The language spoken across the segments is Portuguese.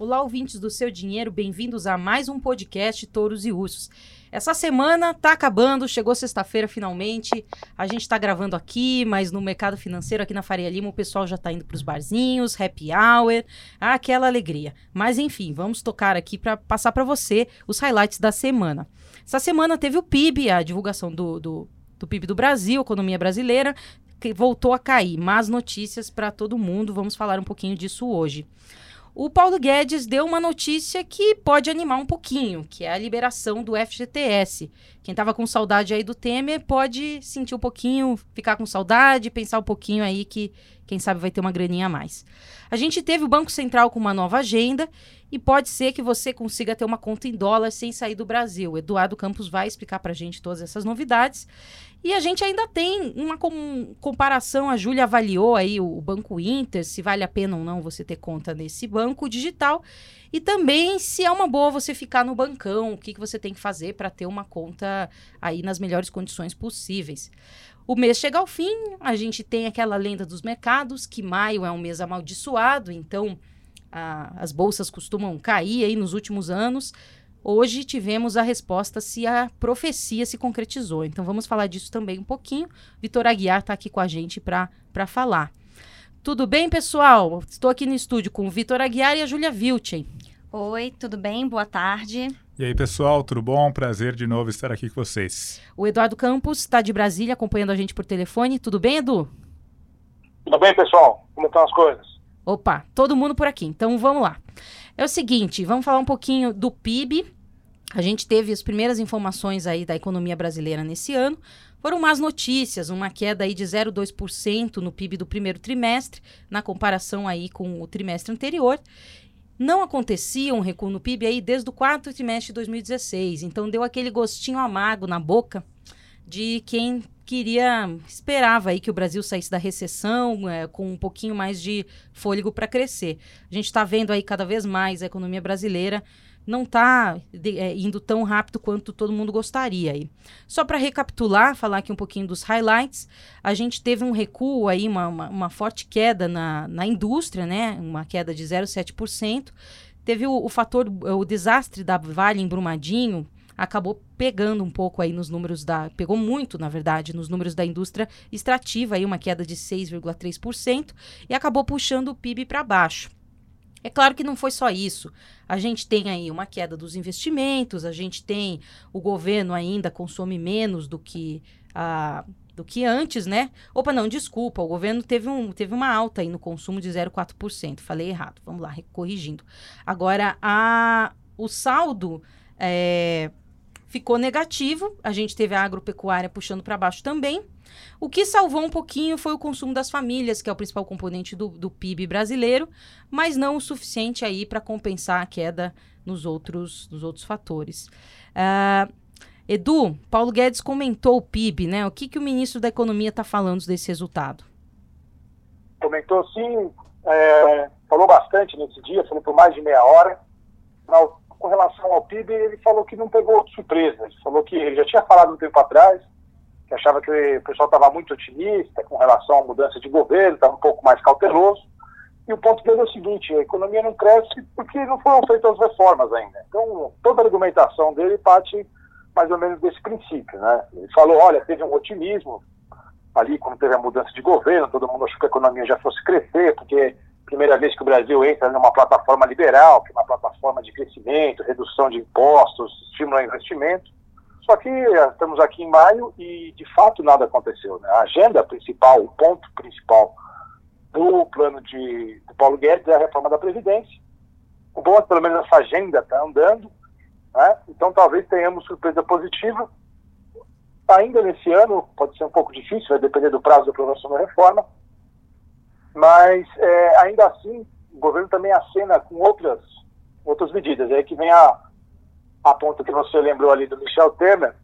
Olá, ouvintes do Seu Dinheiro, bem-vindos a mais um podcast Touros e Ursos. Essa semana tá acabando, chegou sexta-feira finalmente. A gente tá gravando aqui, mas no mercado financeiro, aqui na Faria Lima, o pessoal já tá indo pros barzinhos, happy hour, aquela alegria. Mas enfim, vamos tocar aqui para passar para você os highlights da semana. Essa semana teve o PIB, a divulgação do, do, do PIB do Brasil, economia brasileira, que voltou a cair. Más notícias para todo mundo, vamos falar um pouquinho disso hoje o Paulo Guedes deu uma notícia que pode animar um pouquinho, que é a liberação do FGTS. Quem estava com saudade aí do Temer pode sentir um pouquinho, ficar com saudade, pensar um pouquinho aí que quem sabe vai ter uma graninha a mais. A gente teve o Banco Central com uma nova agenda e pode ser que você consiga ter uma conta em dólar sem sair do Brasil. Eduardo Campos vai explicar para a gente todas essas novidades. E a gente ainda tem uma com, comparação, a Júlia avaliou aí o, o Banco Inter, se vale a pena ou não você ter conta nesse banco digital. E também se é uma boa você ficar no bancão, o que, que você tem que fazer para ter uma conta aí nas melhores condições possíveis. O mês chega ao fim, a gente tem aquela lenda dos mercados, que maio é um mês amaldiçoado, então a, as bolsas costumam cair aí nos últimos anos. Hoje tivemos a resposta se a profecia se concretizou. Então vamos falar disso também um pouquinho. Vitor Aguiar está aqui com a gente para falar. Tudo bem, pessoal? Estou aqui no estúdio com o Vitor Aguiar e a Júlia Vilchen. Oi, tudo bem? Boa tarde. E aí, pessoal, tudo bom? Prazer de novo estar aqui com vocês. O Eduardo Campos está de Brasília acompanhando a gente por telefone. Tudo bem, Edu? Tudo bem, pessoal? Como estão as coisas? Opa, todo mundo por aqui. Então vamos lá. É o seguinte, vamos falar um pouquinho do PIB. A gente teve as primeiras informações aí da economia brasileira nesse ano. Foram más notícias, uma queda aí de 0,2% no PIB do primeiro trimestre, na comparação aí com o trimestre anterior. Não acontecia um recuo no PIB aí desde o quarto trimestre de 2016, então deu aquele gostinho amargo na boca de quem queria, esperava aí que o Brasil saísse da recessão é, com um pouquinho mais de fôlego para crescer. A gente está vendo aí cada vez mais a economia brasileira não está é, indo tão rápido quanto todo mundo gostaria. Aí. Só para recapitular, falar aqui um pouquinho dos highlights, a gente teve um recuo aí, uma, uma, uma forte queda na, na indústria, né? Uma queda de 0,7%. Teve o, o fator, o desastre da Vale em Brumadinho, acabou pegando um pouco aí nos números da. Pegou muito, na verdade, nos números da indústria extrativa, aí uma queda de 6,3%, e acabou puxando o PIB para baixo. É claro que não foi só isso. A gente tem aí uma queda dos investimentos, a gente tem o governo ainda consome menos do que a do que antes, né? Opa, não, desculpa, o governo teve, um, teve uma alta aí no consumo de 0,4%. Falei errado, vamos lá, corrigindo. Agora, a, o saldo é, ficou negativo. A gente teve a agropecuária puxando para baixo também. O que salvou um pouquinho foi o consumo das famílias, que é o principal componente do, do PIB brasileiro, mas não o suficiente aí para compensar a queda nos outros, nos outros fatores. Uh, Edu, Paulo Guedes comentou o PIB, né? O que, que o ministro da Economia está falando desse resultado? Comentou sim, é, falou bastante nesse dia, falou por mais de meia hora com relação ao PIB, ele falou que não pegou surpresa. Ele falou que ele já tinha falado um tempo atrás, que achava que o pessoal estava muito otimista com relação à mudança de governo, estava um pouco mais cauteloso. E o ponto dele é o seguinte: a economia não cresce porque não foram feitas as reformas ainda. Então, toda a argumentação dele parte mais ou menos desse princípio. Né? Ele falou: olha, teve um otimismo ali quando teve a mudança de governo, todo mundo achou que a economia já fosse crescer, porque primeira vez que o Brasil entra numa plataforma liberal, que é uma plataforma de crescimento, redução de impostos, estímulo ao investimento. Só que eh, estamos aqui em maio e, de fato, nada aconteceu. Né? A agenda principal, o ponto principal do plano de, de Paulo Guedes é a reforma da Previdência. O bom é que, pelo menos, essa agenda está andando. Né? Então, talvez tenhamos surpresa positiva. Ainda nesse ano, pode ser um pouco difícil, vai depender do prazo da aprovação da reforma, mas, é, ainda assim, o governo também acena com outras, outras medidas. É aí que vem a, a ponta que você lembrou ali do Michel Temer,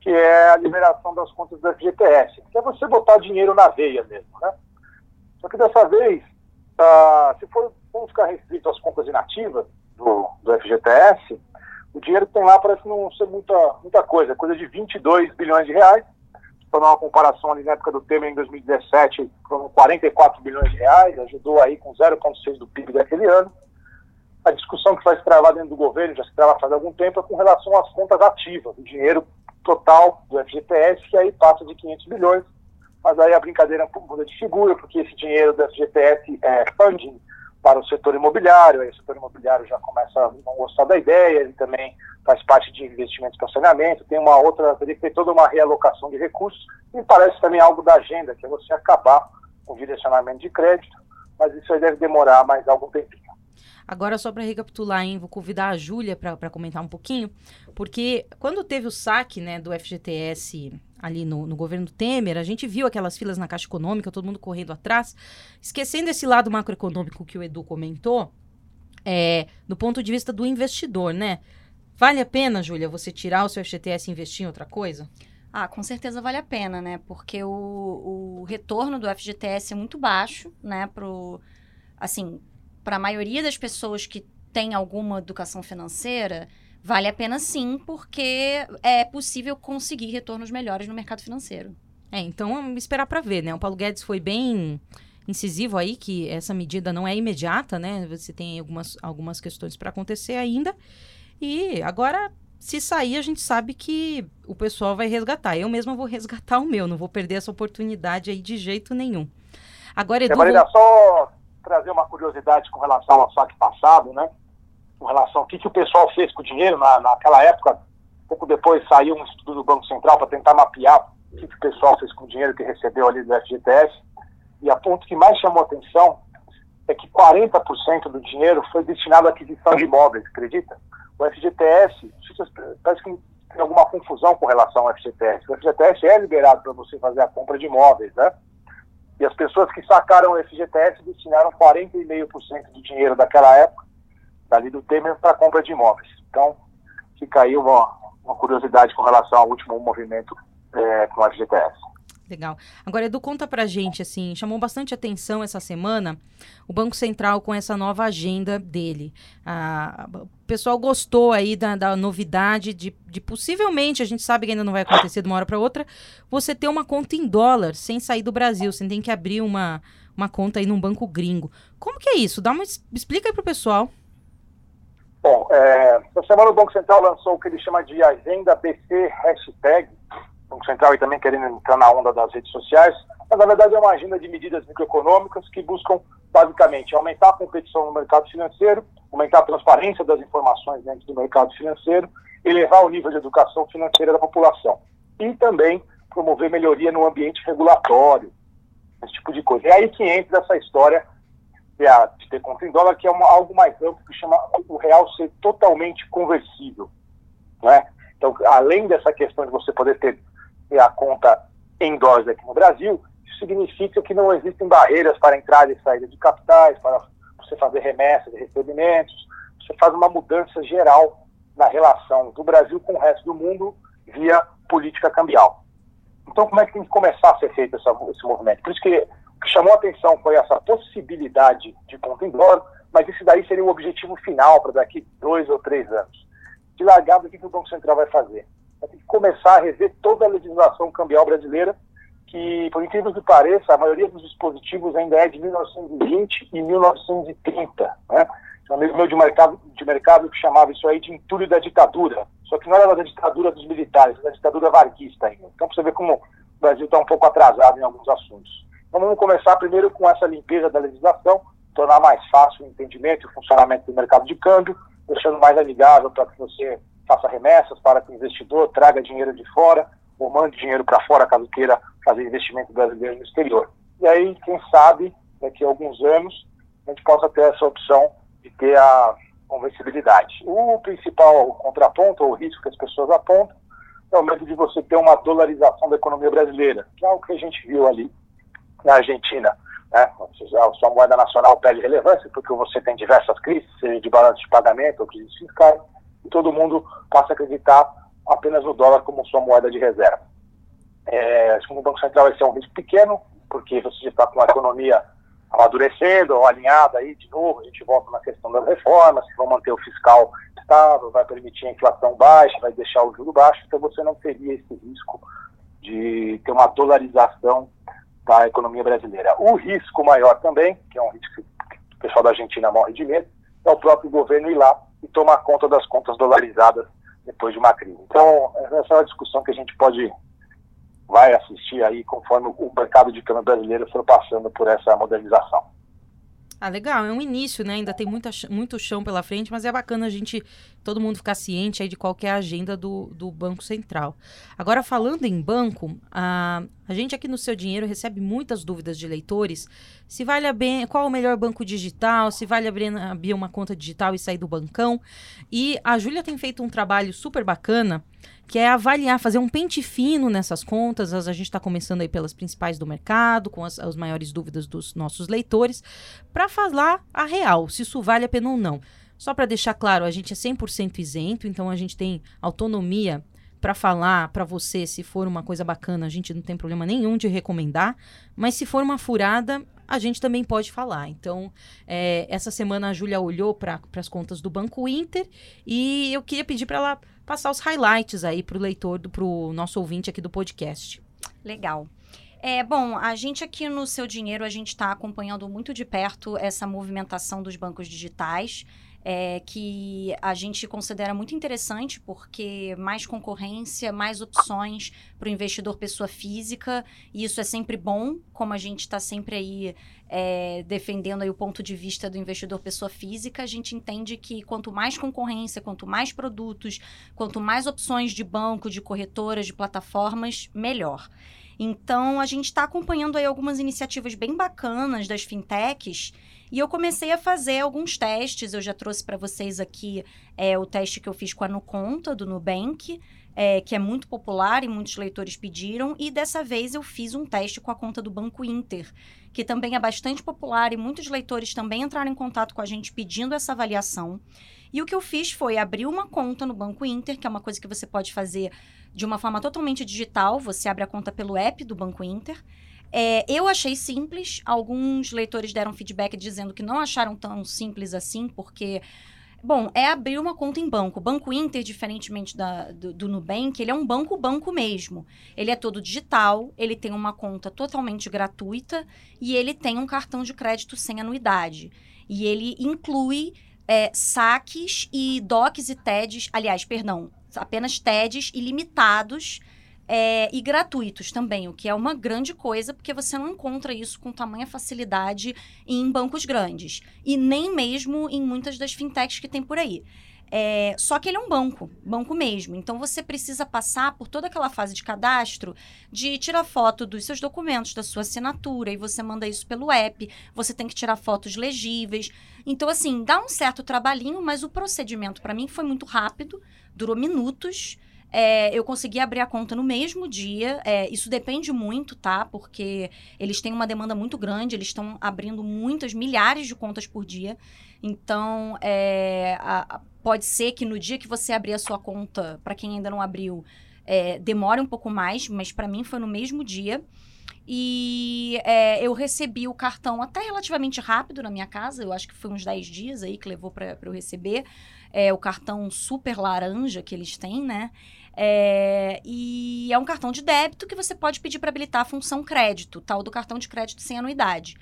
que é a liberação das contas do FGTS, que é você botar dinheiro na veia mesmo, né? Só que dessa vez, ah, se for, vamos ficar restrito às contas inativas do, do FGTS, o dinheiro que tem lá parece não ser muita, muita coisa, coisa de 22 bilhões de reais, para uma comparação ali na época do Temer em 2017, foram 44 bilhões de reais, ajudou aí com 0,6 do PIB daquele ano. a discussão que vai se travar dentro do governo, já se trava faz algum tempo, é com relação às contas ativas, o dinheiro total do FGTS, que aí passa de 500 bilhões, mas aí a brincadeira muda de figura, porque esse dinheiro do FGTS é funding para o setor imobiliário, aí o setor imobiliário já começa a não gostar da ideia, ele também faz parte de investimentos para saneamento, tem uma outra, que ter toda uma realocação de recursos, e parece também algo da agenda, que é você acabar com o direcionamento de crédito, mas isso aí deve demorar mais algum tempinho. Agora, só para recapitular, hein, vou convidar a Júlia para comentar um pouquinho, porque quando teve o saque né, do FGTS ali no, no, governo Temer, a gente viu aquelas filas na Caixa Econômica, todo mundo correndo atrás, esquecendo esse lado macroeconômico que o Edu comentou, é, do ponto de vista do investidor, né? Vale a pena, Júlia, você tirar o seu FGTS e investir em outra coisa? Ah, com certeza vale a pena, né? Porque o, o retorno do FGTS é muito baixo, né? Pro, assim, para a maioria das pessoas que tem alguma educação financeira, vale a pena sim, porque é possível conseguir retornos melhores no mercado financeiro. É, então esperar para ver, né? O Paulo Guedes foi bem incisivo aí que essa medida não é imediata, né? Você tem algumas, algumas questões para acontecer ainda. E agora, se sair, a gente sabe que o pessoal vai resgatar. Eu mesma vou resgatar o meu, não vou perder essa oportunidade aí de jeito nenhum. Agora, Edu... É, Marina, só trazer uma curiosidade com relação ao saque passado, né? Com relação ao que, que o pessoal fez com o dinheiro na, naquela época. Pouco depois saiu um estudo do Banco Central para tentar mapear o que, que o pessoal fez com o dinheiro que recebeu ali do FGTS. E a ponto que mais chamou atenção é que 40% do dinheiro foi destinado à aquisição de imóveis, acredita? O FGTS, parece que tem alguma confusão com relação ao FGTS. O FGTS é liberado para você fazer a compra de imóveis, né? E as pessoas que sacaram o FGTS destinaram 40,5% do dinheiro daquela época, dali do Temer, para compra de imóveis. Então, fica aí uma, uma curiosidade com relação ao último movimento é, com o FGTS. Legal. Agora, Edu, conta pra gente, assim, chamou bastante atenção essa semana o Banco Central com essa nova agenda dele. Ah, o pessoal gostou aí da, da novidade de, de, possivelmente, a gente sabe que ainda não vai acontecer de uma hora para outra, você ter uma conta em dólar sem sair do Brasil. Você tem que abrir uma, uma conta aí num banco gringo. Como que é isso? Dá uma, explica aí pro pessoal. Bom, é, essa semana o Banco Central lançou o que ele chama de Agenda BC Hashtag, Banco Central e também querendo entrar na onda das redes sociais, mas na verdade é uma agenda de medidas microeconômicas que buscam basicamente aumentar a competição no mercado financeiro, aumentar a transparência das informações dentro do mercado financeiro, elevar o nível de educação financeira da população e também promover melhoria no ambiente regulatório, esse tipo de coisa. É aí que entra essa história de ter conta em dólar, que é uma, algo mais amplo, que chama o real ser totalmente conversível. Né? Então, além dessa questão de você poder ter a conta em dólares aqui no Brasil, isso significa que não existem barreiras para entrada e saída de capitais, para você fazer remessas e recebimentos. Você faz uma mudança geral na relação do Brasil com o resto do mundo via política cambial. Então, como é que tem que começar a ser feito essa, esse movimento? Por isso que o que chamou a atenção foi essa possibilidade de conta em dólar, mas isso daí seria o objetivo final para daqui dois ou três anos. De largada, o que o Banco Central vai fazer? Vai ter que começar a rever toda a legislação cambial brasileira, que, por incrível que pareça, a maioria dos dispositivos ainda é de 1920 e 1930. Né? Um amigo meu de mercado, de mercado que chamava isso aí de entulho da ditadura. Só que não era da ditadura dos militares, era da ditadura varguista ainda. Então, você vê como o Brasil está um pouco atrasado em alguns assuntos. Então, vamos começar primeiro com essa limpeza da legislação, tornar mais fácil o entendimento e o funcionamento do mercado de câmbio, deixando mais amigável para que você faça remessas para que o investidor traga dinheiro de fora ou mande dinheiro para fora caso queira fazer investimento brasileiro no exterior. E aí, quem sabe, daqui a alguns anos, a gente possa ter essa opção de ter a conversibilidade. O principal contraponto ou risco que as pessoas apontam é o medo de você ter uma dolarização da economia brasileira, que é algo que a gente viu ali na Argentina. Né? A sua moeda nacional perde relevância porque você tem diversas crises, seja de balanço de pagamento ou crises fiscais, e todo mundo passa a acreditar apenas no dólar como sua moeda de reserva. É, segundo o Banco Central, esse é um risco pequeno, porque você está com a economia amadurecendo, alinhada aí de novo, a gente volta na questão das reformas, que vão manter o fiscal estável, vai permitir a inflação baixa, vai deixar o juro baixo, então você não teria esse risco de ter uma dolarização da economia brasileira. O risco maior também, que é um risco que o pessoal da Argentina morre de medo, é o próprio governo ir lá e tomar conta das contas dolarizadas depois de uma crise. Então, essa é uma discussão que a gente pode vai assistir aí conforme o mercado de câmbio brasileiro for passando por essa modernização. Ah, legal, é um início, né? Ainda tem muita, muito chão pela frente, mas é bacana a gente, todo mundo ficar ciente aí de qual é a agenda do, do Banco Central. Agora, falando em banco, a, a gente aqui no Seu Dinheiro recebe muitas dúvidas de leitores se vale a bem, qual o melhor banco digital, se vale abrir, abrir uma conta digital e sair do bancão. E a Júlia tem feito um trabalho super bacana que é avaliar, fazer um pente fino nessas contas. A gente está começando aí pelas principais do mercado, com as, as maiores dúvidas dos nossos leitores, para falar a real, se isso vale a pena ou não. Só para deixar claro, a gente é 100% isento, então a gente tem autonomia para falar para você se for uma coisa bacana, a gente não tem problema nenhum de recomendar, mas se for uma furada, a gente também pode falar. Então, é, essa semana a Júlia olhou para as contas do Banco Inter e eu queria pedir para ela passar os highlights aí para o leitor, para o nosso ouvinte aqui do podcast. Legal. É, bom, a gente aqui no Seu Dinheiro, a gente está acompanhando muito de perto essa movimentação dos bancos digitais é, que a gente considera muito interessante, porque mais concorrência, mais opções para o investidor pessoa física, e isso é sempre bom, como a gente está sempre aí é, defendendo aí o ponto de vista do investidor pessoa física, a gente entende que quanto mais concorrência, quanto mais produtos, quanto mais opções de banco, de corretoras, de plataformas, melhor. Então, a gente está acompanhando aí algumas iniciativas bem bacanas das fintechs e eu comecei a fazer alguns testes. Eu já trouxe para vocês aqui é, o teste que eu fiz com a Nuconta, do Nubank, é, que é muito popular e muitos leitores pediram. E dessa vez eu fiz um teste com a conta do Banco Inter, que também é bastante popular e muitos leitores também entraram em contato com a gente pedindo essa avaliação. E o que eu fiz foi abrir uma conta no Banco Inter, que é uma coisa que você pode fazer de uma forma totalmente digital. Você abre a conta pelo app do Banco Inter. É, eu achei simples. Alguns leitores deram feedback dizendo que não acharam tão simples assim, porque. Bom, é abrir uma conta em banco. O Banco Inter, diferentemente da, do, do Nubank, ele é um banco-banco mesmo. Ele é todo digital, ele tem uma conta totalmente gratuita e ele tem um cartão de crédito sem anuidade. E ele inclui é, saques e DOCs e TEDs, aliás, perdão, apenas TEDs ilimitados é, e gratuitos também, o que é uma grande coisa, porque você não encontra isso com tamanha facilidade em bancos grandes. E nem mesmo em muitas das fintechs que tem por aí. É, só que ele é um banco, banco mesmo. Então você precisa passar por toda aquela fase de cadastro, de tirar foto dos seus documentos, da sua assinatura, e você manda isso pelo app. Você tem que tirar fotos legíveis. Então, assim, dá um certo trabalhinho, mas o procedimento para mim foi muito rápido, durou minutos. É, eu consegui abrir a conta no mesmo dia. É, isso depende muito, tá? Porque eles têm uma demanda muito grande, eles estão abrindo muitas, milhares de contas por dia. Então, é, a, a, pode ser que no dia que você abrir a sua conta, para quem ainda não abriu, é, demore um pouco mais, mas para mim foi no mesmo dia. E é, eu recebi o cartão até relativamente rápido na minha casa, eu acho que foi uns 10 dias aí que levou para eu receber. É, o cartão super laranja que eles têm, né? É, e é um cartão de débito que você pode pedir para habilitar a função crédito, tal do cartão de crédito sem anuidade.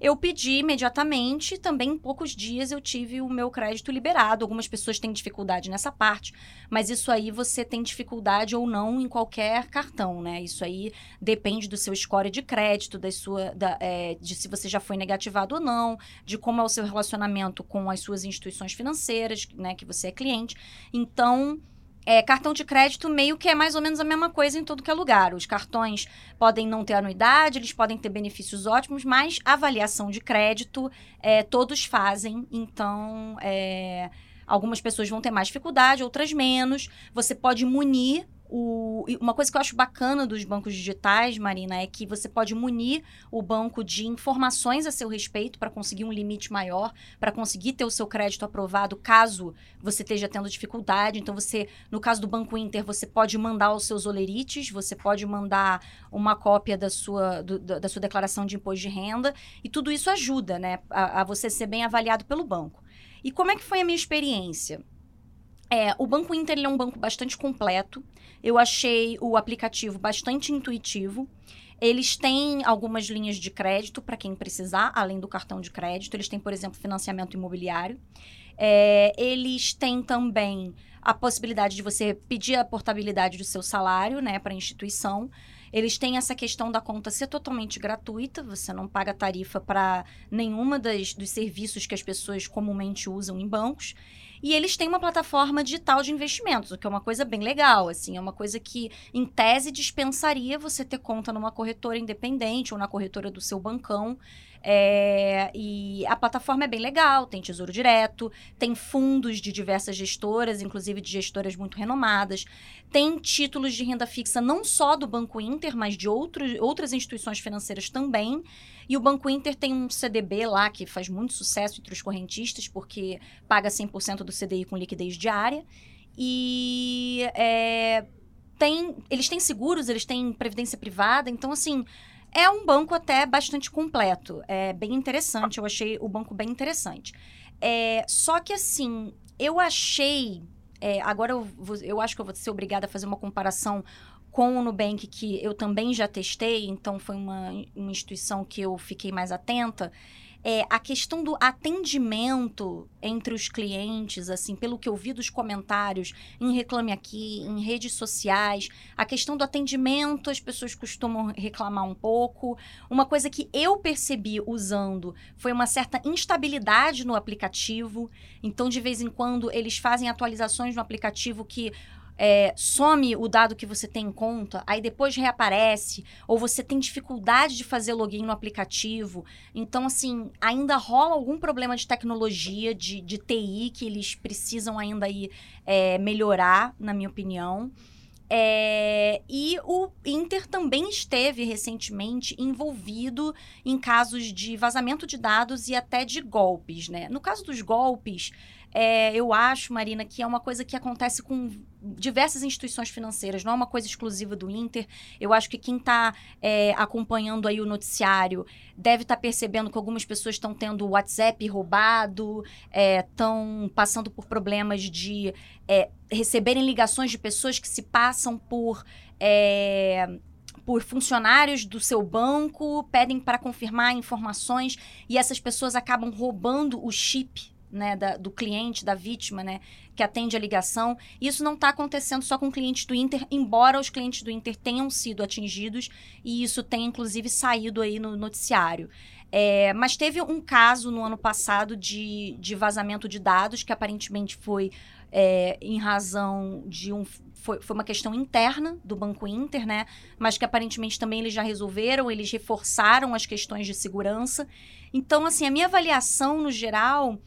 Eu pedi imediatamente, também em poucos dias eu tive o meu crédito liberado. Algumas pessoas têm dificuldade nessa parte, mas isso aí você tem dificuldade ou não em qualquer cartão, né? Isso aí depende do seu score de crédito, da sua, da, é, de se você já foi negativado ou não, de como é o seu relacionamento com as suas instituições financeiras, né? Que você é cliente. Então, é, cartão de crédito meio que é mais ou menos a mesma coisa em todo que é lugar. Os cartões podem não ter anuidade, eles podem ter benefícios ótimos, mas avaliação de crédito é, todos fazem. Então, é, algumas pessoas vão ter mais dificuldade, outras menos. Você pode munir o, uma coisa que eu acho bacana dos bancos digitais, Marina, é que você pode munir o banco de informações a seu respeito para conseguir um limite maior, para conseguir ter o seu crédito aprovado caso você esteja tendo dificuldade. Então, você, no caso do Banco Inter, você pode mandar os seus olerites, você pode mandar uma cópia da sua, do, da sua declaração de imposto de renda, e tudo isso ajuda né, a, a você ser bem avaliado pelo banco. E como é que foi a minha experiência? É, o Banco Inter é um banco bastante completo. Eu achei o aplicativo bastante intuitivo. Eles têm algumas linhas de crédito para quem precisar, além do cartão de crédito. Eles têm, por exemplo, financiamento imobiliário. É, eles têm também a possibilidade de você pedir a portabilidade do seu salário, né, para a instituição. Eles têm essa questão da conta ser totalmente gratuita, você não paga tarifa para nenhuma das, dos serviços que as pessoas comumente usam em bancos. E eles têm uma plataforma digital de investimentos, o que é uma coisa bem legal, assim, é uma coisa que, em tese, dispensaria você ter conta numa corretora independente ou na corretora do seu bancão. É, e a plataforma é bem legal, tem tesouro direto, tem fundos de diversas gestoras, inclusive de gestoras muito renomadas, tem títulos de renda fixa não só do Banco Inter, mas de outro, outras instituições financeiras também. E o Banco Inter tem um CDB lá que faz muito sucesso entre os correntistas, porque paga 100% do CDI com liquidez diária. E é, tem, eles têm seguros, eles têm previdência privada, então assim é um banco até bastante completo. É bem interessante, eu achei o banco bem interessante. É, só que assim, eu achei. É, agora eu, vou, eu acho que eu vou ser obrigada a fazer uma comparação com o Nubank, que eu também já testei, então foi uma, uma instituição que eu fiquei mais atenta é, a questão do atendimento entre os clientes, assim, pelo que eu vi dos comentários em Reclame Aqui, em redes sociais, a questão do atendimento, as pessoas costumam reclamar um pouco. Uma coisa que eu percebi usando foi uma certa instabilidade no aplicativo. Então, de vez em quando, eles fazem atualizações no aplicativo que é, some o dado que você tem em conta, aí depois reaparece, ou você tem dificuldade de fazer login no aplicativo. Então, assim, ainda rola algum problema de tecnologia, de, de TI, que eles precisam ainda aí, é, melhorar, na minha opinião. É, e o Inter também esteve recentemente envolvido em casos de vazamento de dados e até de golpes, né? No caso dos golpes, é, eu acho, Marina, que é uma coisa que acontece com diversas instituições financeiras, não é uma coisa exclusiva do Inter. Eu acho que quem está é, acompanhando aí o noticiário deve estar tá percebendo que algumas pessoas estão tendo o WhatsApp roubado, estão é, passando por problemas de é, receberem ligações de pessoas que se passam por é, por funcionários do seu banco, pedem para confirmar informações e essas pessoas acabam roubando o chip né, da, do cliente, da vítima, né, que atende a ligação. Isso não está acontecendo só com clientes do Inter, embora os clientes do Inter tenham sido atingidos e isso tenha inclusive saído aí no noticiário. É, mas teve um caso no ano passado de, de vazamento de dados que aparentemente foi é, em razão de um. Foi, foi uma questão interna do Banco Inter, né? Mas que aparentemente também eles já resolveram, eles reforçaram as questões de segurança. Então, assim, a minha avaliação no geral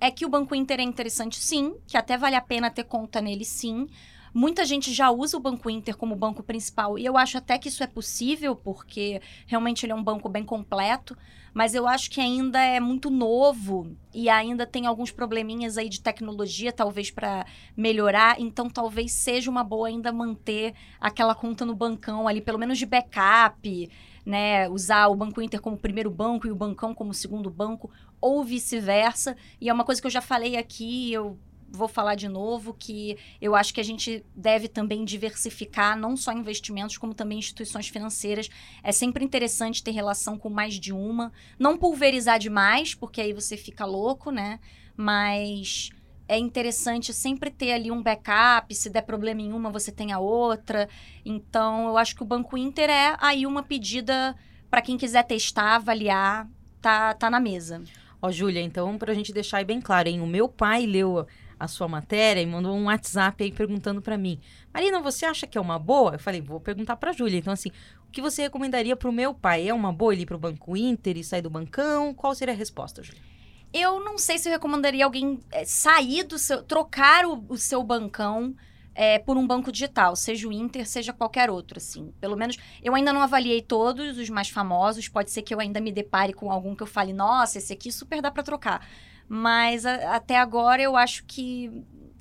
é que o Banco Inter é interessante sim, que até vale a pena ter conta nele sim. Muita gente já usa o Banco Inter como banco principal e eu acho até que isso é possível, porque realmente ele é um banco bem completo, mas eu acho que ainda é muito novo e ainda tem alguns probleminhas aí de tecnologia, talvez para melhorar, então talvez seja uma boa ainda manter aquela conta no bancão ali, pelo menos de backup, né? Usar o Banco Inter como primeiro banco e o bancão como segundo banco, ou vice-versa. E é uma coisa que eu já falei aqui, eu vou falar de novo que eu acho que a gente deve também diversificar não só investimentos como também instituições financeiras. É sempre interessante ter relação com mais de uma, não pulverizar demais, porque aí você fica louco, né? Mas é interessante sempre ter ali um backup, se der problema em uma, você tem a outra. Então, eu acho que o Banco Inter é aí uma pedida para quem quiser testar, avaliar, tá tá na mesa. Ó, Júlia, então, para a gente deixar aí bem claro, hein? O meu pai leu a sua matéria e mandou um WhatsApp aí perguntando para mim: Marina, você acha que é uma boa? Eu falei: vou perguntar para Júlia. Então, assim, o que você recomendaria para o meu pai? É uma boa ele ir para o Banco Inter e sair do bancão? Qual seria a resposta, Júlia? Eu não sei se eu recomendaria alguém é, sair do seu. trocar o, o seu bancão é, por um banco digital, seja o Inter, seja qualquer outro, assim. Pelo menos eu ainda não avaliei todos os mais famosos, pode ser que eu ainda me depare com algum que eu fale, nossa, esse aqui super dá para trocar. Mas a, até agora eu acho que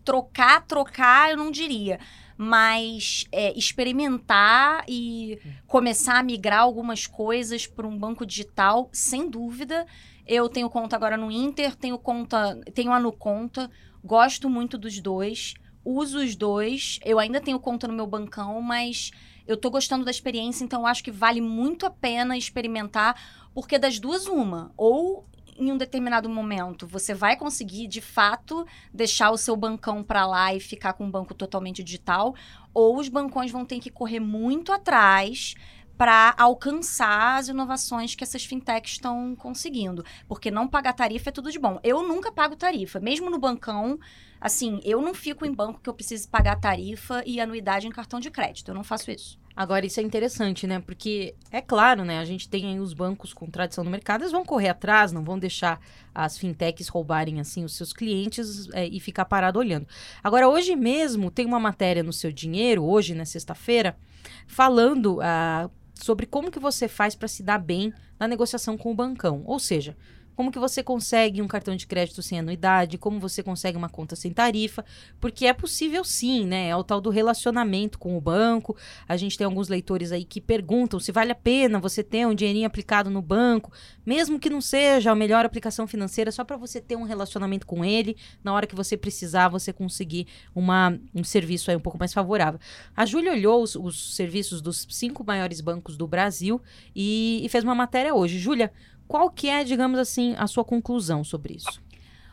trocar, trocar, eu não diria. Mas é, experimentar e começar a migrar algumas coisas para um banco digital, sem dúvida. Eu tenho conta agora no Inter, tenho conta, tenho a no conta, gosto muito dos dois uso os dois. Eu ainda tenho conta no meu bancão, mas eu tô gostando da experiência, então acho que vale muito a pena experimentar, porque das duas, uma. Ou em um determinado momento você vai conseguir de fato deixar o seu bancão para lá e ficar com um banco totalmente digital, ou os bancões vão ter que correr muito atrás para alcançar as inovações que essas fintechs estão conseguindo. Porque não pagar tarifa é tudo de bom. Eu nunca pago tarifa, mesmo no bancão. Assim, eu não fico em banco que eu precise pagar tarifa e anuidade em cartão de crédito. Eu não faço isso. Agora, isso é interessante, né? Porque é claro, né? A gente tem aí os bancos com tradição no mercado, eles vão correr atrás, não vão deixar as fintechs roubarem, assim, os seus clientes é, e ficar parado olhando. Agora, hoje mesmo, tem uma matéria no seu dinheiro, hoje, na sexta-feira, falando ah, sobre como que você faz para se dar bem na negociação com o bancão. Ou seja, como que você consegue um cartão de crédito sem anuidade, como você consegue uma conta sem tarifa, porque é possível sim, né? É o tal do relacionamento com o banco. A gente tem alguns leitores aí que perguntam se vale a pena você ter um dinheirinho aplicado no banco, mesmo que não seja a melhor aplicação financeira, só para você ter um relacionamento com ele, na hora que você precisar, você conseguir uma, um serviço aí um pouco mais favorável. A Júlia olhou os, os serviços dos cinco maiores bancos do Brasil e, e fez uma matéria hoje. Júlia, qual que é, digamos assim, a sua conclusão sobre isso?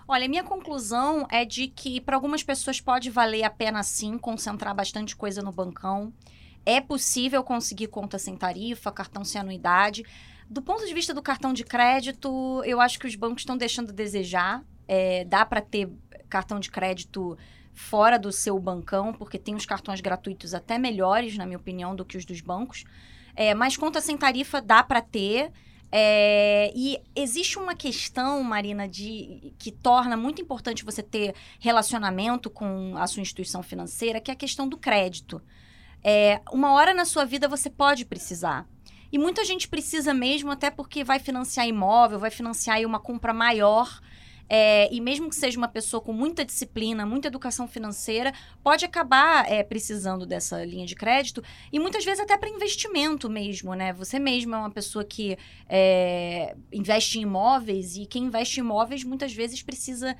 Olha, minha conclusão é de que para algumas pessoas pode valer a pena sim concentrar bastante coisa no bancão. É possível conseguir conta sem tarifa, cartão sem anuidade. Do ponto de vista do cartão de crédito, eu acho que os bancos estão deixando a desejar. É, dá para ter cartão de crédito fora do seu bancão, porque tem os cartões gratuitos até melhores, na minha opinião, do que os dos bancos. É, mas conta sem tarifa dá para ter. É, e existe uma questão, Marina, de que torna muito importante você ter relacionamento com a sua instituição financeira, que é a questão do crédito. É, uma hora na sua vida você pode precisar. E muita gente precisa mesmo, até porque vai financiar imóvel, vai financiar uma compra maior. É, e mesmo que seja uma pessoa com muita disciplina, muita educação financeira, pode acabar é, precisando dessa linha de crédito e muitas vezes até para investimento mesmo, né? Você mesmo é uma pessoa que é, investe em imóveis e quem investe em imóveis muitas vezes precisa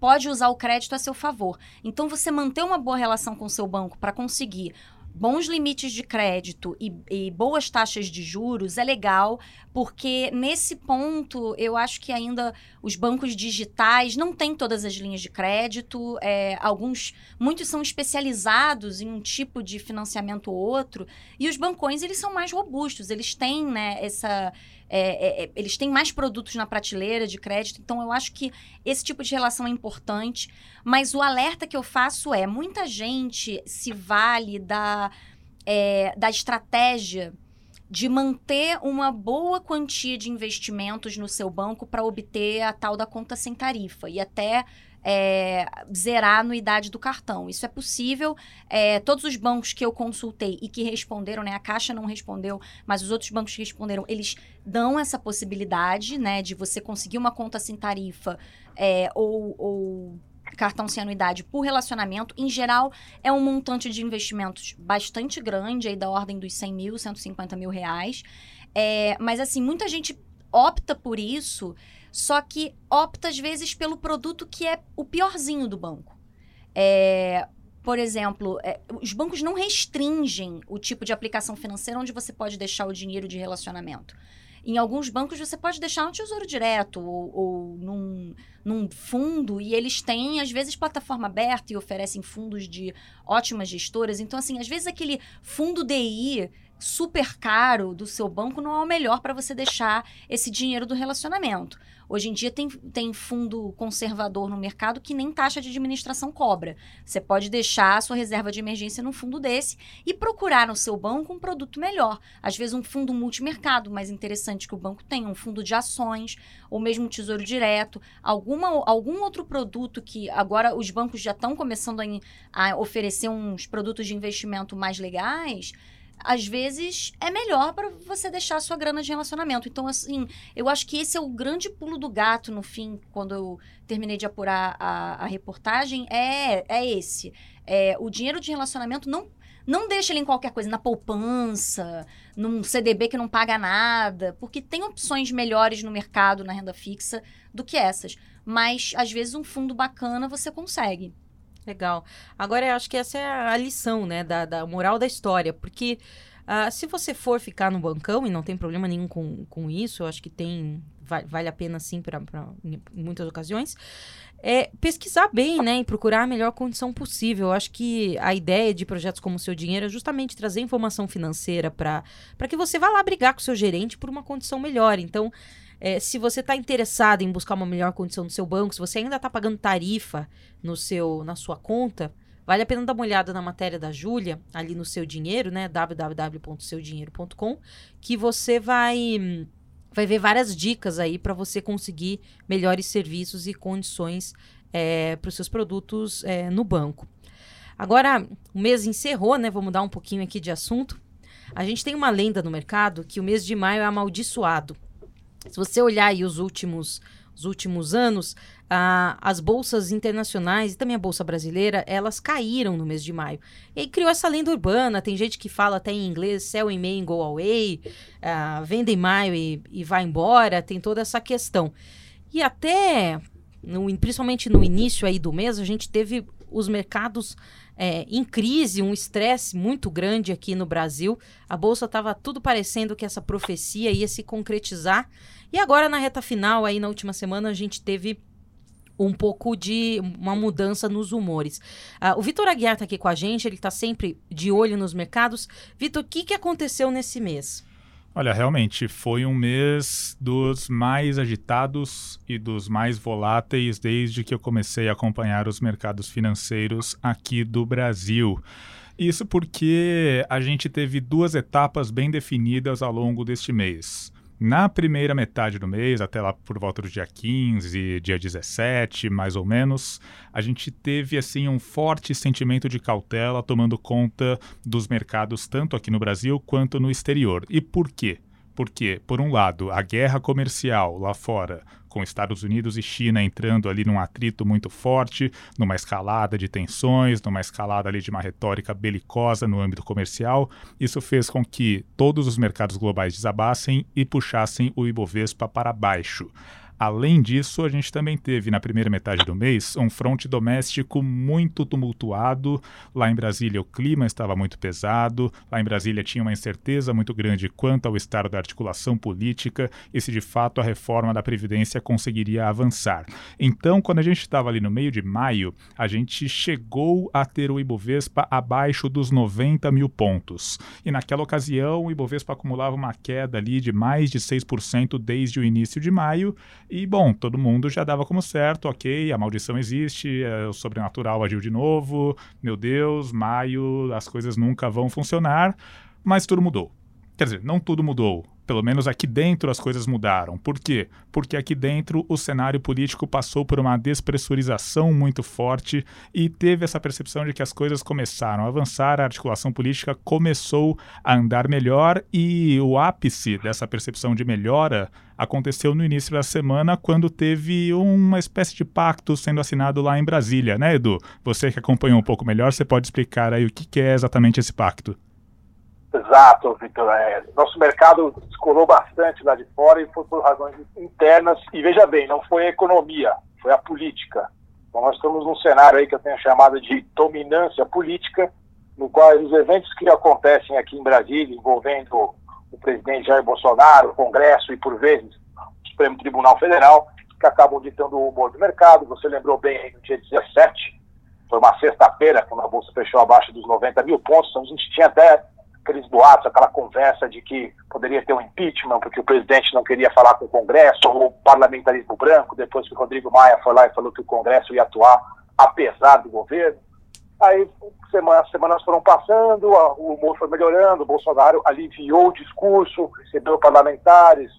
pode usar o crédito a seu favor. Então, você manter uma boa relação com o seu banco para conseguir bons limites de crédito e, e, boas taxas de juros é legal, porque nesse ponto eu acho que ainda os bancos digitais não têm todas as linhas de crédito, é, alguns, muitos são especializados em um tipo de financiamento ou outro, e os bancões eles são mais robustos, eles têm né, essa é, é, é, eles têm mais produtos na prateleira de crédito, então eu acho que esse tipo de relação é importante. Mas o alerta que eu faço é: muita gente se vale da, é, da estratégia de manter uma boa quantia de investimentos no seu banco para obter a tal da conta sem tarifa e até é, zerar a anuidade do cartão. Isso é possível. É, todos os bancos que eu consultei e que responderam, né? A Caixa não respondeu, mas os outros bancos que responderam, eles dão essa possibilidade, né? De você conseguir uma conta sem tarifa é, ou, ou cartão sem anuidade por relacionamento. Em geral, é um montante de investimentos bastante grande, aí da ordem dos 100 mil, 150 mil reais. É, mas, assim, muita gente opta por isso só que opta às vezes pelo produto que é o piorzinho do banco. É, por exemplo, é, os bancos não restringem o tipo de aplicação financeira onde você pode deixar o dinheiro de relacionamento. Em alguns bancos você pode deixar no Tesouro Direto ou, ou num, num, fundo e eles têm, às vezes, plataforma aberta e oferecem fundos de ótimas gestoras. Então, assim, às vezes aquele fundo DI super caro do seu banco não é o melhor para você deixar esse dinheiro do relacionamento. Hoje em dia tem, tem fundo conservador no mercado que nem taxa de administração cobra. Você pode deixar a sua reserva de emergência num fundo desse e procurar no seu banco um produto melhor. Às vezes um fundo multimercado mais interessante que o banco tem, um fundo de ações, ou mesmo um tesouro direto, alguma, algum outro produto que agora os bancos já estão começando a, a oferecer uns produtos de investimento mais legais às vezes é melhor para você deixar a sua grana de relacionamento. Então, assim, eu acho que esse é o grande pulo do gato no fim, quando eu terminei de apurar a, a reportagem, é, é esse. É, o dinheiro de relacionamento não. Não deixa ele em qualquer coisa, na poupança, num CDB que não paga nada, porque tem opções melhores no mercado, na renda fixa, do que essas. Mas, às vezes, um fundo bacana você consegue. Legal. Agora, eu acho que essa é a lição, né, da, da moral da história, porque uh, se você for ficar no bancão, e não tem problema nenhum com, com isso, eu acho que tem vale, vale a pena sim para muitas ocasiões. É pesquisar bem, né, e procurar a melhor condição possível. Eu acho que a ideia de projetos como o Seu Dinheiro é justamente trazer informação financeira para que você vá lá brigar com o seu gerente por uma condição melhor. Então, é, se você está interessado em buscar uma melhor condição no seu banco, se você ainda está pagando tarifa no seu, na sua conta, vale a pena dar uma olhada na matéria da Júlia, ali no Seu Dinheiro, né? www.seudinheiro.com, que você vai vai ver várias dicas aí para você conseguir melhores serviços e condições é, para os seus produtos é, no banco. Agora, o mês encerrou, né? Vou mudar um pouquinho aqui de assunto. A gente tem uma lenda no mercado que o mês de maio é amaldiçoado. Se você olhar aí os últimos, os últimos anos, ah, as bolsas internacionais e também a bolsa brasileira, elas caíram no mês de maio. E aí criou essa lenda urbana, tem gente que fala até em inglês, sell in May and go away, ah, venda em maio e, e vai embora, tem toda essa questão. E até, no, principalmente no início aí do mês, a gente teve os mercados é, em crise, um estresse muito grande aqui no Brasil. A bolsa estava tudo parecendo que essa profecia ia se concretizar. E agora, na reta final, aí na última semana, a gente teve um pouco de uma mudança nos humores. Uh, o Vitor Aguiar está aqui com a gente, ele está sempre de olho nos mercados. Vitor, o que, que aconteceu nesse mês? Olha, realmente foi um mês dos mais agitados e dos mais voláteis desde que eu comecei a acompanhar os mercados financeiros aqui do Brasil. Isso porque a gente teve duas etapas bem definidas ao longo deste mês. Na primeira metade do mês, até lá por volta do dia 15, dia 17, mais ou menos, a gente teve assim um forte sentimento de cautela tomando conta dos mercados tanto aqui no Brasil quanto no exterior. E por quê? Porque, por um lado, a guerra comercial lá fora, com Estados Unidos e China entrando ali num atrito muito forte, numa escalada de tensões, numa escalada ali de uma retórica belicosa no âmbito comercial, isso fez com que todos os mercados globais desabassem e puxassem o Ibovespa para baixo. Além disso, a gente também teve na primeira metade do mês um fronte doméstico muito tumultuado. Lá em Brasília o clima estava muito pesado, lá em Brasília tinha uma incerteza muito grande quanto ao estado da articulação política e se de fato a reforma da Previdência conseguiria avançar. Então, quando a gente estava ali no meio de maio, a gente chegou a ter o Ibovespa abaixo dos 90 mil pontos. E naquela ocasião, o Ibovespa acumulava uma queda ali de mais de 6% desde o início de maio e, bom, todo mundo já dava como certo, ok, a maldição existe, é, o sobrenatural agiu de novo, meu Deus, maio, as coisas nunca vão funcionar, mas tudo mudou. Quer dizer, não tudo mudou. Pelo menos aqui dentro as coisas mudaram. Por quê? Porque aqui dentro o cenário político passou por uma despressurização muito forte e teve essa percepção de que as coisas começaram a avançar, a articulação política começou a andar melhor e o ápice dessa percepção de melhora aconteceu no início da semana, quando teve uma espécie de pacto sendo assinado lá em Brasília, né, Edu? Você que acompanhou um pouco melhor, você pode explicar aí o que é exatamente esse pacto? Exato, Victor. É, nosso mercado descolou bastante lá de fora e foi por razões internas. E veja bem, não foi a economia, foi a política. Então nós estamos num cenário aí que eu tenho chamado de dominância política, no qual os eventos que acontecem aqui em Brasília, envolvendo o presidente Jair Bolsonaro, o Congresso e, por vezes, o Supremo Tribunal Federal, que acabam ditando o humor do mercado. Você lembrou bem aí no dia 17, foi uma sexta-feira, quando a Bolsa fechou abaixo dos 90 mil pontos, então a gente tinha até aqueles boatos, aquela conversa de que poderia ter um impeachment porque o presidente não queria falar com o Congresso, ou parlamentarismo branco, depois que o Rodrigo Maia foi lá e falou que o Congresso ia atuar apesar do governo. Aí semanas, semanas foram passando, o humor foi melhorando, o Bolsonaro aliviou o discurso, recebeu parlamentares,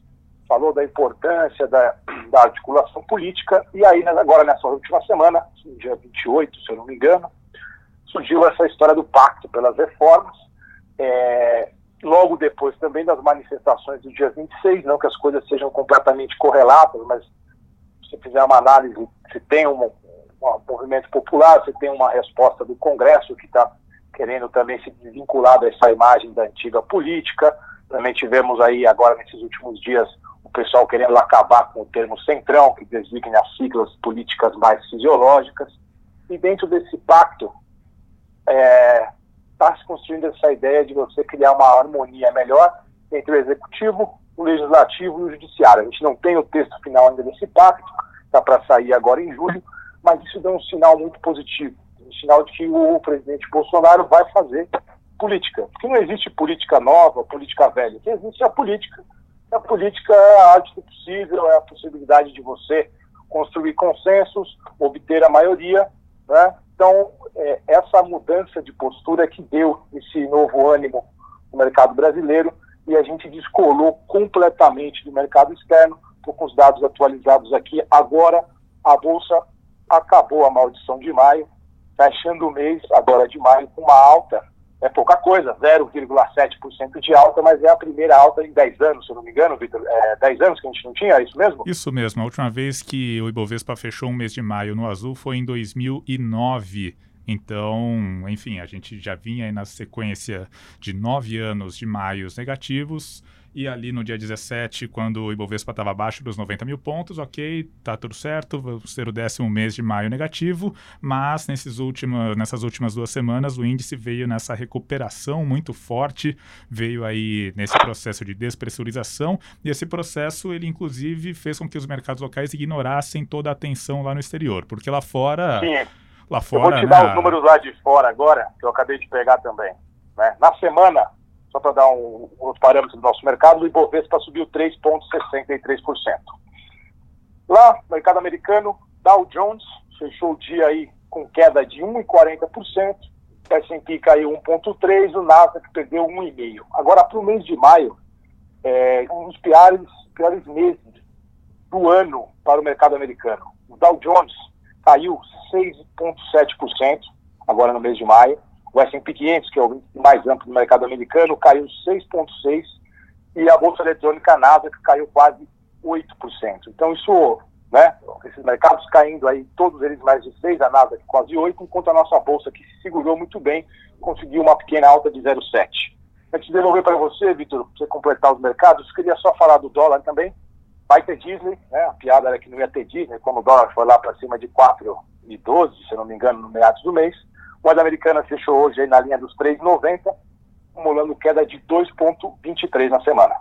falou da importância da, da articulação política, e aí agora nessa última semana, dia 28, se eu não me engano, surgiu essa história do pacto pelas reformas, é, logo depois também das manifestações do dia 26, não que as coisas sejam completamente correlatas, mas se fizer uma análise, se tem um, um movimento popular, se tem uma resposta do Congresso que está querendo também se desvincular dessa imagem da antiga política. Também tivemos aí agora nesses últimos dias o pessoal querendo acabar com o termo centrão, que designa as siglas políticas mais fisiológicas. E dentro desse pacto, é, está se construindo essa ideia de você criar uma harmonia melhor entre o executivo o legislativo e o judiciário. A gente não tem o texto final ainda desse pacto, está para sair agora em julho, mas isso dá um sinal muito positivo, um sinal de que o presidente Bolsonaro vai fazer política. Porque não existe política nova, política velha. O que existe é a política. A política é a arte do possível, é a possibilidade de você construir consensos, obter a maioria. Né? Então, é, essa mudança de postura que deu esse novo ânimo no mercado brasileiro e a gente descolou completamente do mercado externo. Estou com os dados atualizados aqui. Agora, a Bolsa acabou a maldição de maio, fechando o mês, agora de maio, com uma alta é pouca coisa, 0,7% de alta, mas é a primeira alta em 10 anos, se eu não me engano, Vitor. É 10 anos que a gente não tinha, é isso mesmo? Isso mesmo. A última vez que o Ibovespa fechou um mês de maio no azul foi em 2009. Então, enfim, a gente já vinha aí na sequência de nove anos de maios negativos. E ali no dia 17, quando o Ibovespa estava abaixo dos 90 mil pontos, ok, tá tudo certo, vamos ter o décimo mês de maio negativo, mas nesses últimos, nessas últimas duas semanas o índice veio nessa recuperação muito forte, veio aí nesse processo de despressurização, e esse processo ele inclusive fez com que os mercados locais ignorassem toda a atenção lá no exterior, porque lá fora... Sim. Lá fora, eu vou te né, dar os números lá de fora agora, que eu acabei de pegar também. Né? Na semana, só para dar um, outro parâmetro do nosso mercado, o Ibovespa subiu 3,63%. Lá, mercado americano, Dow Jones fechou o dia aí com queda de 1,40%, o S&P caiu 1,3%, o Nasdaq perdeu 1,5%. Agora, para o mês de maio, é um dos piores, piores meses do ano para o mercado americano. O Dow Jones caiu 6,7% agora no mês de maio, o S&P 500, que é o mais amplo do mercado americano, caiu 6,6%, e a Bolsa Eletrônica Nasdaq caiu quase 8%. Então isso, né, esses mercados caindo aí, todos eles mais de 6%, a Nasdaq quase 8%, enquanto a nossa Bolsa, que se segurou muito bem, conseguiu uma pequena alta de 0,7%. Antes de devolver para você, Vitor, para você completar os mercados, queria só falar do dólar também. Vai ter Disney, né? A piada era que não ia ter Disney, como o dólar foi lá para cima de 4,12, se não me engano, no meados do mês. Moeda americana fechou hoje na linha dos 3,90, acumulando queda de 2,23 na semana.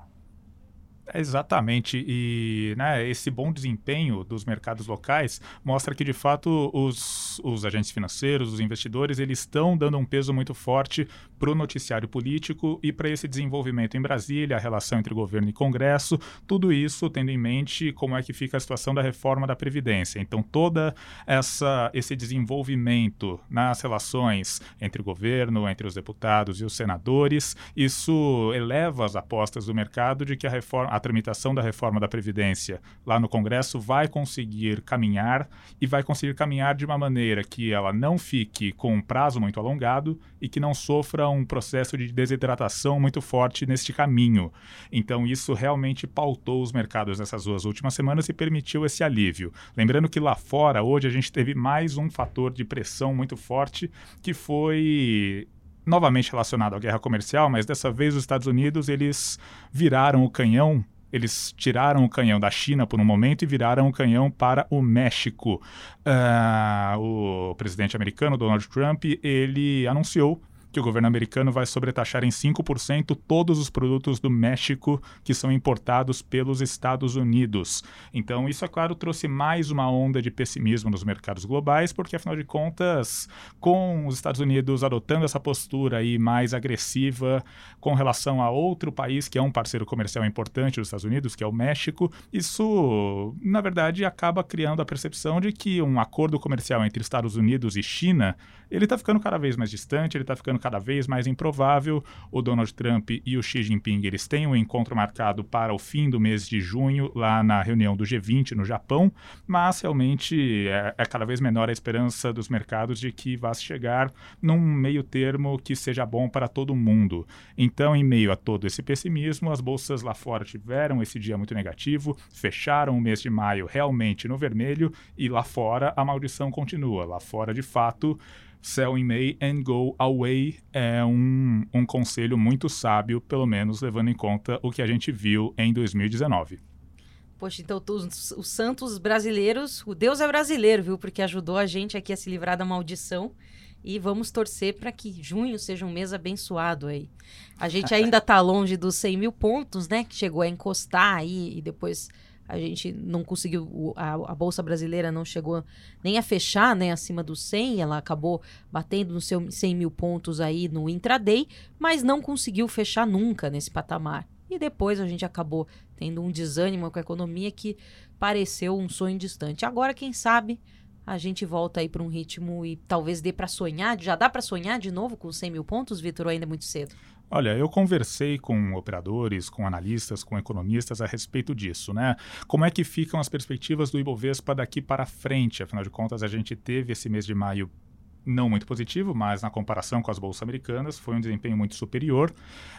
Exatamente, e né, esse bom desempenho dos mercados locais mostra que de fato os, os agentes financeiros, os investidores, eles estão dando um peso muito forte para o noticiário político e para esse desenvolvimento em Brasília, a relação entre governo e Congresso, tudo isso tendo em mente como é que fica a situação da reforma da Previdência. Então, toda essa esse desenvolvimento nas relações entre o governo, entre os deputados e os senadores, isso eleva as apostas do mercado de que a reforma a tramitação da reforma da Previdência lá no Congresso vai conseguir caminhar e vai conseguir caminhar de uma maneira que ela não fique com um prazo muito alongado e que não sofra um processo de desidratação muito forte neste caminho. Então, isso realmente pautou os mercados nessas duas últimas semanas e permitiu esse alívio. Lembrando que lá fora, hoje, a gente teve mais um fator de pressão muito forte que foi novamente relacionado à guerra comercial, mas dessa vez os Estados Unidos eles viraram o canhão eles tiraram o canhão da China por um momento e viraram o canhão para o México. Uh, o presidente americano, Donald Trump, ele anunciou que o governo americano vai sobretaxar em 5% todos os produtos do México que são importados pelos Estados Unidos. Então, isso, é claro, trouxe mais uma onda de pessimismo nos mercados globais, porque, afinal de contas, com os Estados Unidos adotando essa postura aí mais agressiva com relação a outro país que é um parceiro comercial importante dos Estados Unidos, que é o México, isso, na verdade, acaba criando a percepção de que um acordo comercial entre Estados Unidos e China, ele está ficando cada vez mais distante, ele está ficando cada vez mais improvável. O Donald Trump e o Xi Jinping eles têm um encontro marcado para o fim do mês de junho, lá na reunião do G20 no Japão, mas realmente é, é cada vez menor a esperança dos mercados de que vá chegar num meio termo que seja bom para todo mundo. Então, em meio a todo esse pessimismo, as bolsas lá fora tiveram esse dia muito negativo, fecharam o mês de maio realmente no vermelho e lá fora a maldição continua. Lá fora, de fato, Sell in May and Go Away é um, um conselho muito sábio, pelo menos levando em conta o que a gente viu em 2019. Poxa, então os, os santos brasileiros, o Deus é brasileiro, viu? Porque ajudou a gente aqui a se livrar da maldição E vamos torcer para que junho seja um mês abençoado aí. A gente ainda está longe dos 100 mil pontos, né? Que chegou a encostar aí e depois a gente não conseguiu, a, a, Bolsa Brasileira não chegou nem a fechar né, acima dos 100, ela acabou batendo nos seus 100 mil pontos aí no intraday, mas não conseguiu fechar nunca nesse patamar. E depois a gente acabou tendo um desânimo com a economia que pareceu um sonho distante. Agora, quem sabe, a gente volta aí para um ritmo e talvez dê para sonhar. Já dá para sonhar de novo com 100 mil pontos, Vitor, ainda é muito cedo? Olha, eu conversei com operadores, com analistas, com economistas a respeito disso, né? Como é que ficam as perspectivas do Ibovespa daqui para frente? Afinal de contas, a gente teve esse mês de maio não muito positivo, mas na comparação com as bolsas americanas foi um desempenho muito superior.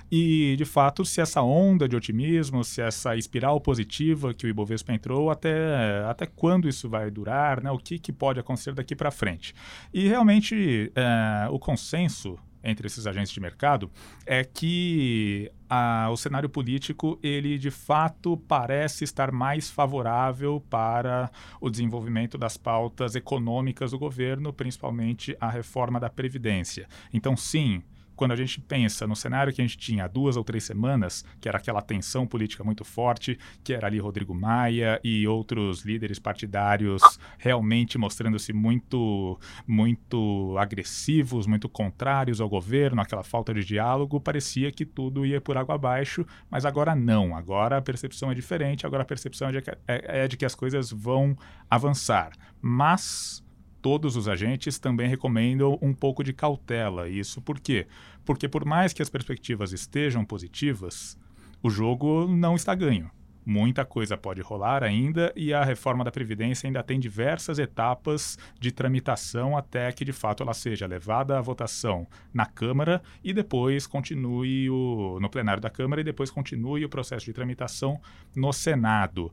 E, de fato, se essa onda de otimismo, se essa espiral positiva que o Ibovespa entrou, até, até quando isso vai durar, né? o que, que pode acontecer daqui para frente. E, realmente, é, o consenso entre esses agentes de mercado é que a, o cenário político ele de fato parece estar mais favorável para o desenvolvimento das pautas econômicas do governo, principalmente a reforma da previdência. Então, sim, quando a gente pensa no cenário que a gente tinha há duas ou três semanas, que era aquela tensão política muito forte, que era ali Rodrigo Maia e outros líderes partidários realmente mostrando-se muito, muito agressivos, muito contrários ao governo, aquela falta de diálogo, parecia que tudo ia por água abaixo, mas agora não. Agora a percepção é diferente, agora a percepção é de que, é, é de que as coisas vão avançar. Mas todos os agentes também recomendam um pouco de cautela. Isso por quê? Porque por mais que as perspectivas estejam positivas, o jogo não está ganho. Muita coisa pode rolar ainda e a reforma da Previdência ainda tem diversas etapas de tramitação até que de fato ela seja levada à votação na Câmara e depois continue o, no plenário da Câmara e depois continue o processo de tramitação no Senado.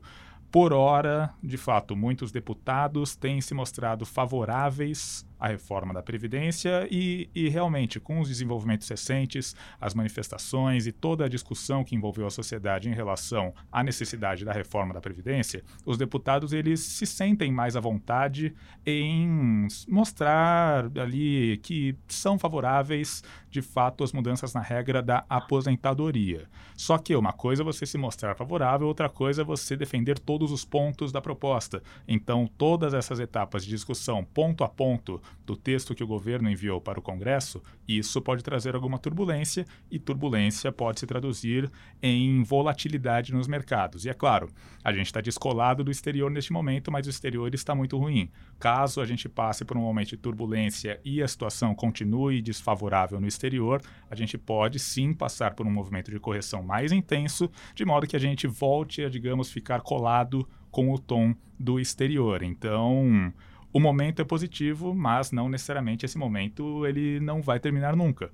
Por hora, de fato, muitos deputados têm se mostrado favoráveis à reforma da Previdência e, e, realmente, com os desenvolvimentos recentes, as manifestações e toda a discussão que envolveu a sociedade em relação à necessidade da reforma da Previdência, os deputados eles se sentem mais à vontade em mostrar ali que são favoráveis, de fato, às mudanças na regra da aposentadoria. Só que uma coisa é você se mostrar favorável, outra coisa é você defender todos os pontos da proposta. Então, todas essas etapas de discussão, ponto a ponto, do texto que o governo enviou para o Congresso, isso pode trazer alguma turbulência e turbulência pode se traduzir em volatilidade nos mercados. E é claro, a gente está descolado do exterior neste momento, mas o exterior está muito ruim. Caso a gente passe por um momento de turbulência e a situação continue desfavorável no exterior, a gente pode sim passar por um movimento de correção mais intenso, de modo que a gente volte a, digamos, ficar colado com o tom do exterior. Então, o momento é positivo, mas não necessariamente esse momento ele não vai terminar nunca.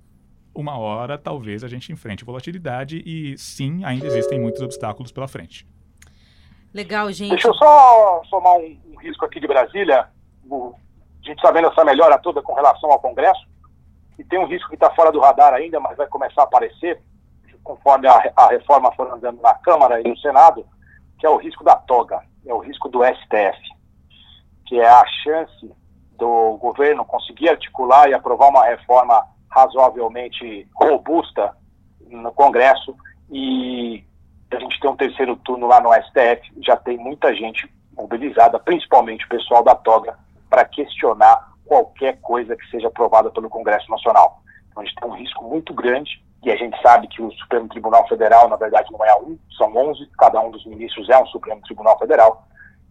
Uma hora, talvez, a gente enfrente volatilidade e sim, ainda existem muitos obstáculos pela frente. Legal, gente. Deixa eu só somar um, um risco aqui de Brasília. O, a gente está vendo essa melhora toda com relação ao Congresso. E tem um risco que está fora do radar ainda, mas vai começar a aparecer, conforme a, a reforma for andando na Câmara e no Senado, que é o risco da toga, é o risco do STF que é a chance do governo conseguir articular e aprovar uma reforma razoavelmente robusta no Congresso. E a gente tem um terceiro turno lá no STF, já tem muita gente mobilizada, principalmente o pessoal da toga, para questionar qualquer coisa que seja aprovada pelo Congresso Nacional. Então a gente tem um risco muito grande e a gente sabe que o Supremo Tribunal Federal, na verdade, não é um, são 11, cada um dos ministros é um Supremo Tribunal Federal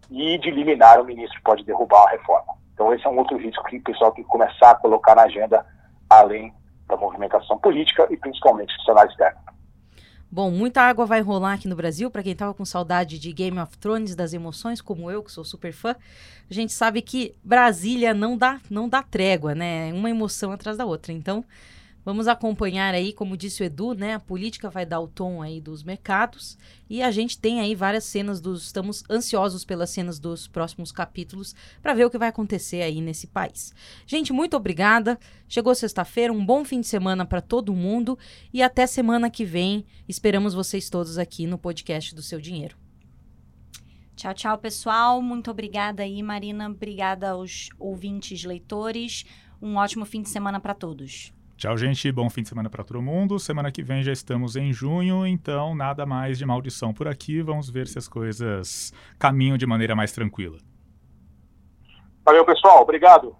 e de liminar o ministro pode derrubar a reforma. Então esse é um outro risco que o pessoal tem que começar a colocar na agenda, além da movimentação política e principalmente do cenário externo. Bom, muita água vai rolar aqui no Brasil. Para quem estava com saudade de Game of Thrones, das emoções, como eu, que sou super fã, a gente sabe que Brasília não dá, não dá trégua, né? Uma emoção atrás da outra. Então, Vamos acompanhar aí, como disse o Edu, né? A política vai dar o tom aí dos mercados e a gente tem aí várias cenas dos. Estamos ansiosos pelas cenas dos próximos capítulos para ver o que vai acontecer aí nesse país. Gente, muito obrigada. Chegou sexta-feira, um bom fim de semana para todo mundo e até semana que vem. Esperamos vocês todos aqui no podcast do Seu Dinheiro. Tchau, tchau, pessoal. Muito obrigada aí, Marina. Obrigada aos ouvintes, leitores. Um ótimo fim de semana para todos. Tchau, gente. Bom fim de semana para todo mundo. Semana que vem já estamos em junho, então nada mais de maldição por aqui. Vamos ver se as coisas caminham de maneira mais tranquila. Valeu, pessoal. Obrigado.